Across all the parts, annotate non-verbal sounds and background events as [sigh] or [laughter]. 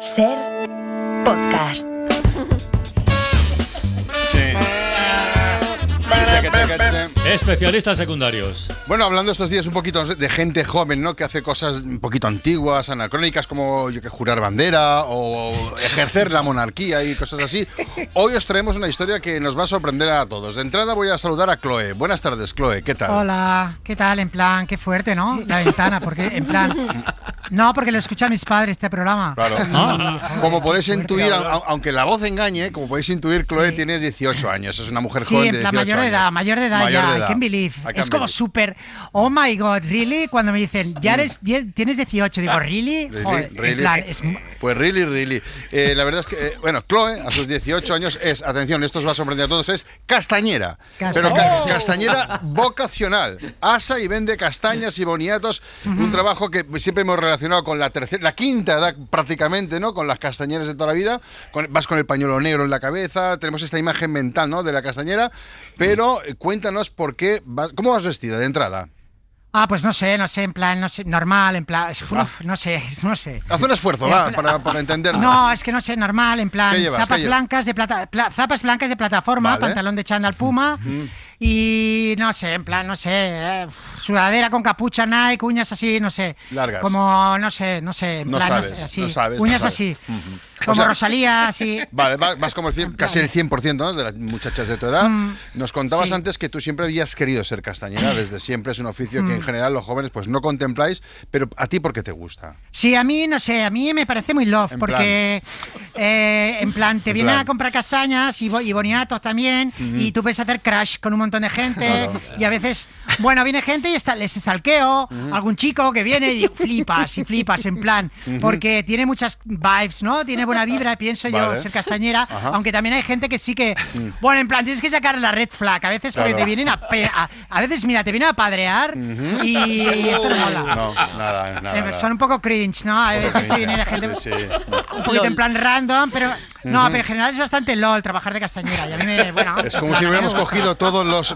Ser podcast. Especialistas secundarios. Bueno, hablando estos días un poquito de gente joven, ¿no? Que hace cosas un poquito antiguas, anacrónicas, como yo que jurar bandera o ejercer la monarquía y cosas así. Hoy os traemos una historia que nos va a sorprender a todos. De entrada voy a saludar a Chloe. Buenas tardes, Chloe. ¿Qué tal? Hola, ¿qué tal? En plan, qué fuerte, ¿no? La ventana, porque en plan... No, porque lo escuchan mis padres este programa. Claro. [laughs] Ah. Como podéis intuir, a- aunque la voz engañe, como podéis intuir, Chloe Sí. tiene 18 años. Es una mujer Sí, joven en de 18 mayor de edad, mayor de edad Mayor ya, de I edad. can't believe. I Es como súper, oh my god, really? Cuando me dicen, ya eres, die- tienes 18, digo, really? Really, Joder, en really. plan, es mu- Pues really, really. Eh, la verdad es que, eh, bueno, Chloe, a sus 18 años, es, atención, esto os va a sorprender a todos, es castañera. Casta- Pero ca- ¡Oh! castañera [laughs] vocacional. Asa y vende castañas y boniatos. Un trabajo que siempre hemos relacionado con la tercera, la quinta edad prácticamente, ¿no? Con las castañeras de toda la vida. Con- vas con el pañuelo negro en la cabeza. Tenemos esta imagen mental, ¿no? De la castañera. Pero eh, cuéntanos por qué vas, ¿cómo vas vestida de entrada? Ah, pues no sé, no sé, en plan, no sé, normal, en plan, uf, Ah. no sé, [laughs] no sé. Haz un esfuerzo, va, para, para entenderlo. No, es que no sé, normal, en plan, ¿Qué llevas? zapas blancas de plata, pla- zapas blancas de plataforma, Vale. pantalón de chándal puma y no sé, en plan, no sé, eh, sudadera con capucha Nike, uñas así, no sé. Largas. Como, no sé, no sé, en No plan, sabes, sé, así, no sabes, no uñas sabes. así. O Como sea- Rosalía, así. Vale, va- vas como el cien- casi el 100% ¿no? de las muchachas de tu edad. Nos contabas Mm. sí. antes que tú siempre habías querido ser castañera, [clears throat] desde siempre es un oficio Mm. que en general los jóvenes pues no contempláis, pero a ti ¿por qué te gusta? Sí, a mí, no sé, a mí me parece muy love, En porque eh, en plan te En vienen plan. a comprar castañas y, y boniatos también, y tú puedes hacer crash con un montón de gente, Claro. y a veces, bueno, viene gente y está, les salqueo, algún chico que viene y flipas, y flipas, en plan, porque tiene muchas vibes, ¿no? Tiene buena vibra, pienso yo, ser castañera, Ajá. aunque también hay gente que sí que, bueno, en plan, tienes que sacar la red flag, a veces porque te vienen a, pe- a, a veces, mira, te vienen a padrear, y eso no mola. No, nada, nada. Eh, nada. son un poco cringe, ¿no? A veces cringe. viene gente Sí, sí. un poquito en plan random, pero no, pero en general es bastante lol trabajar de castañera. Y a mí me, [laughs] bueno, Es como si hubiéramos cogido todas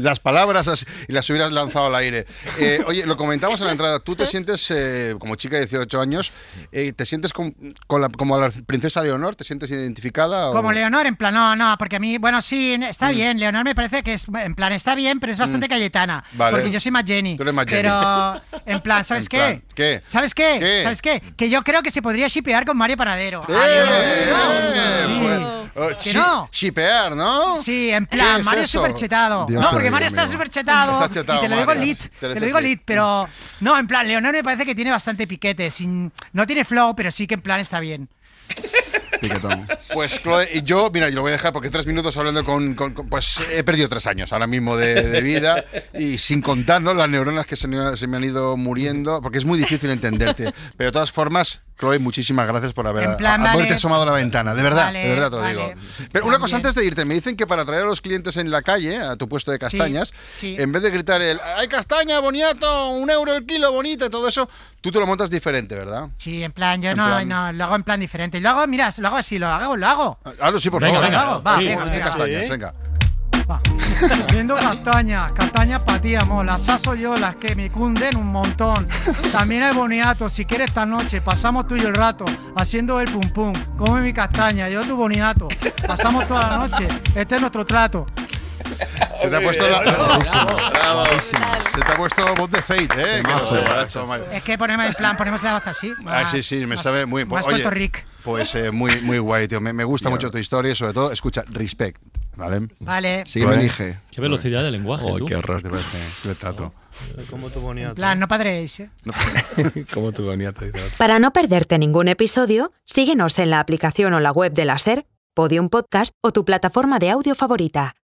las palabras y las hubieras lanzado al aire. Eh, oye, lo comentamos en la entrada. ¿Tú te sientes, eh, como chica de 18 años, eh, te sientes con, con la- como la princesa Leonor? ¿Te sientes identificada? o- Como Leonor, en plan, no, no, porque a mí, bueno, sí, está bien. Leonor me parece que es, en plan, está bien, pero es bastante Cayetana. Mm. Vale. Porque yo soy más Jenny. Tú eres más Jenny. Pero, en plan, [laughs] ¿sabes En qué? plan, ¿qué? ¿Sabes qué? ¿Qué? ¿Sabes qué? Que yo creo que se podría shipear con Mario Panadero. ¡Eh! Ah, Leonor, Pues, sí. oh, Que chi- no. Shipear, ¿no? Sí, en ¿Qué plan, es Mario es súper chetado. Dios No, porque Mario está súper chetado. Está chetado, y te lo digo Mario. lit. Te Te lo digo lit, pero. No, en plan, Leonor me parece que tiene bastante piquete. Sin, no tiene flow, pero sí que en plan está bien. [laughs] Piquetón. Pues Chloe, y yo, mira, yo lo voy a dejar porque tres minutos hablando con, con- con- pues he perdido tres años ahora mismo de, de vida y sin contar ¿no? las neuronas que se me, se me han ido muriendo, porque es muy difícil entenderte. Pero de todas formas, Chloe, muchísimas gracias por haber En plan, a- haberte vale. asomado a la ventana, de verdad, Vale, de verdad te lo vale. digo. Pero una cosa antes de irte, me dicen que para atraer a los clientes en la calle, a tu puesto de castañas, sí. en vez de gritar el ¡hay castaña, boniato, un euro el kilo, bonita y todo eso, tú te lo montas diferente, ¿verdad? Sí, en plan, yo En no, plan- no, lo hago en plan diferente. Lo hago, mira, lo hago así, lo hago, lo hago. Hazlo sí, por Venga, favor. venga. Lo hago, va, Sí. venga, venga. castañas, venga. Va. Viendo castañas, castañas para ti, amor. Las aso yo, las que me cunden un montón. También hay boniato. Si quieres esta noche, pasamos tú y yo el rato haciendo el pum pum. Come mi castaña, yo tu boniato. Pasamos toda la noche. Este es nuestro trato. Se te ha puesto la. Se te ha puesto voz de Fate, ¿eh? Que no sé, macho, macho. Es que ponemos el plan, ponemos la voz así. Ah, sí, sí, me más- sabe muy Más oye, Puerto Rico. Pues eh, muy, muy guay, tío. Me, me gusta mucho tu historia y sobre todo, escucha, respect. ¿Vale? Vale. Sí que me dije. Qué velocidad de lenguaje, Oh, tú. qué horror, te parece. Qué trato. Como tu boniato. En plan, no padréis, ¿eh? [laughs] Como tu boniato. Para no perderte ningún episodio, síguenos en la aplicación o la web de la SER, Podium Podcast o tu plataforma de audio favorita.